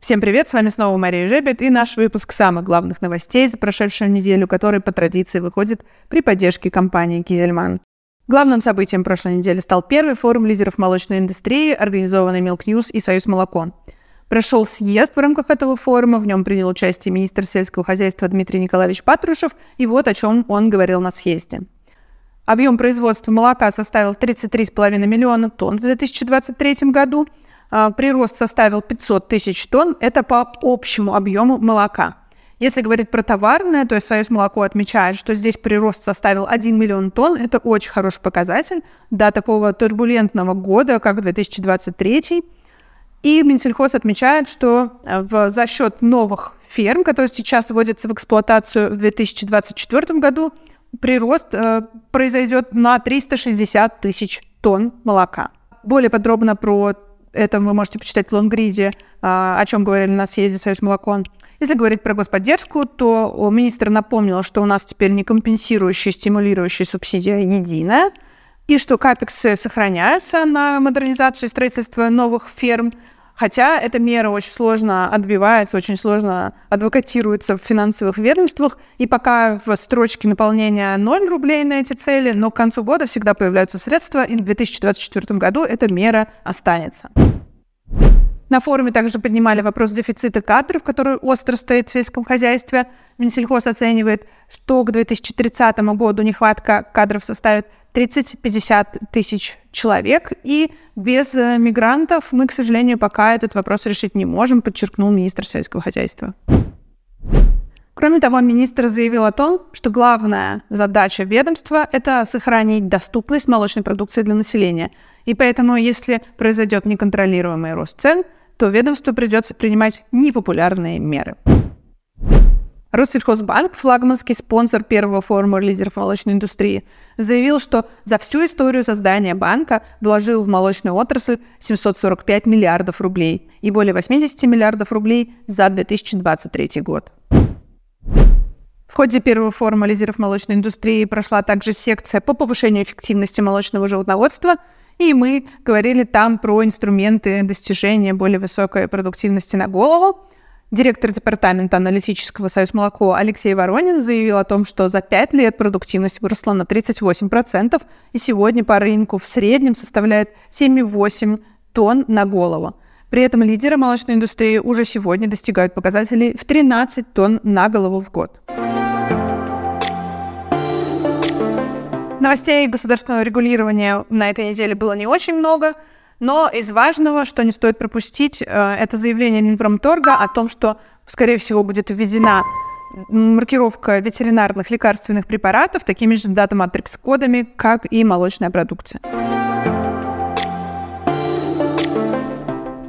Всем привет, с вами снова Мария Жебет и наш выпуск самых главных новостей за прошедшую неделю, который по традиции выходит при поддержке компании «Кизельман». Главным событием прошлой недели стал первый форум лидеров молочной индустрии, организованный Milk News и Союз Молоко. Прошел съезд в рамках этого форума, в нем принял участие министр сельского хозяйства Дмитрий Николаевич Патрушев, и вот о чем он говорил на съезде. Объем производства молока составил 33,5 миллиона тонн в 2023 году, прирост составил 500 тысяч тонн, это по общему объему молока. Если говорить про товарное, то есть Союз молоко отмечает, что здесь прирост составил 1 миллион тонн. Это очень хороший показатель до такого турбулентного года, как 2023. И Минсельхоз отмечает, что э, в, за счет новых ферм, которые сейчас вводятся в эксплуатацию в 2024 году, прирост э, произойдет на 360 тысяч тонн молока. Более подробно про это вы можете почитать в Лонгриде, а, о чем говорили на съезде Союз молоко. Если говорить про господдержку, то министр напомнил, что у нас теперь не компенсирующая, стимулирующая субсидия единая, и что капексы сохраняются на модернизацию и строительство новых ферм, Хотя эта мера очень сложно отбивается, очень сложно адвокатируется в финансовых ведомствах, и пока в строчке наполнения 0 рублей на эти цели, но к концу года всегда появляются средства, и в 2024 году эта мера останется. На форуме также поднимали вопрос дефицита кадров, который остро стоит в сельском хозяйстве. Минсельхоз оценивает, что к 2030 году нехватка кадров составит 30-50 тысяч человек, и без э, мигрантов мы, к сожалению, пока этот вопрос решить не можем, подчеркнул министр сельского хозяйства. Кроме того, министр заявил о том, что главная задача ведомства – это сохранить доступность молочной продукции для населения. И поэтому, если произойдет неконтролируемый рост цен, то ведомству придется принимать непопулярные меры. Россельхозбанк, флагманский спонсор первого форума лидеров молочной индустрии, заявил, что за всю историю создания банка вложил в молочную отрасль 745 миллиардов рублей и более 80 миллиардов рублей за 2023 год. В ходе первого форума лидеров молочной индустрии прошла также секция по повышению эффективности молочного животноводства, и мы говорили там про инструменты достижения более высокой продуктивности на голову – Директор департамента аналитического «Союз молоко» Алексей Воронин заявил о том, что за пять лет продуктивность выросла на 38%, и сегодня по рынку в среднем составляет 7,8 тонн на голову. При этом лидеры молочной индустрии уже сегодня достигают показателей в 13 тонн на голову в год. Новостей государственного регулирования на этой неделе было не очень много – но из важного, что не стоит пропустить, э, это заявление Минпромторга о том, что, скорее всего, будет введена маркировка ветеринарных лекарственных препаратов такими же дата-матрикс-кодами, как и молочная продукция.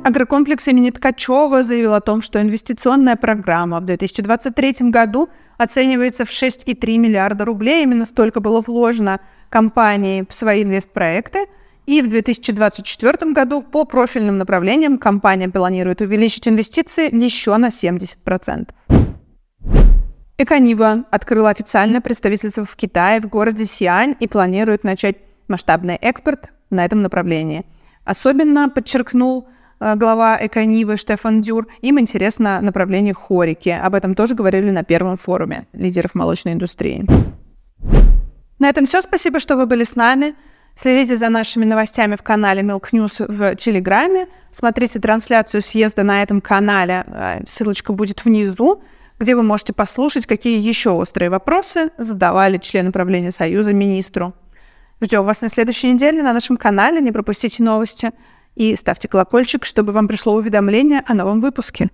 Агрокомплекс имени Ткачева заявил о том, что инвестиционная программа в 2023 году оценивается в 6,3 миллиарда рублей. Именно столько было вложено компанией в свои инвестпроекты – и в 2024 году по профильным направлениям компания планирует увеличить инвестиции еще на 70%. Эконива открыла официальное представительство в Китае в городе Сиань и планирует начать масштабный экспорт на этом направлении. Особенно подчеркнул глава Эконивы Штефан Дюр, им интересно направление хорики. Об этом тоже говорили на первом форуме лидеров молочной индустрии. На этом все. Спасибо, что вы были с нами. Следите за нашими новостями в канале Milk News в Телеграме. Смотрите трансляцию съезда на этом канале. Э, ссылочка будет внизу, где вы можете послушать, какие еще острые вопросы задавали члены правления Союза министру. Ждем вас на следующей неделе на нашем канале. Не пропустите новости. И ставьте колокольчик, чтобы вам пришло уведомление о новом выпуске.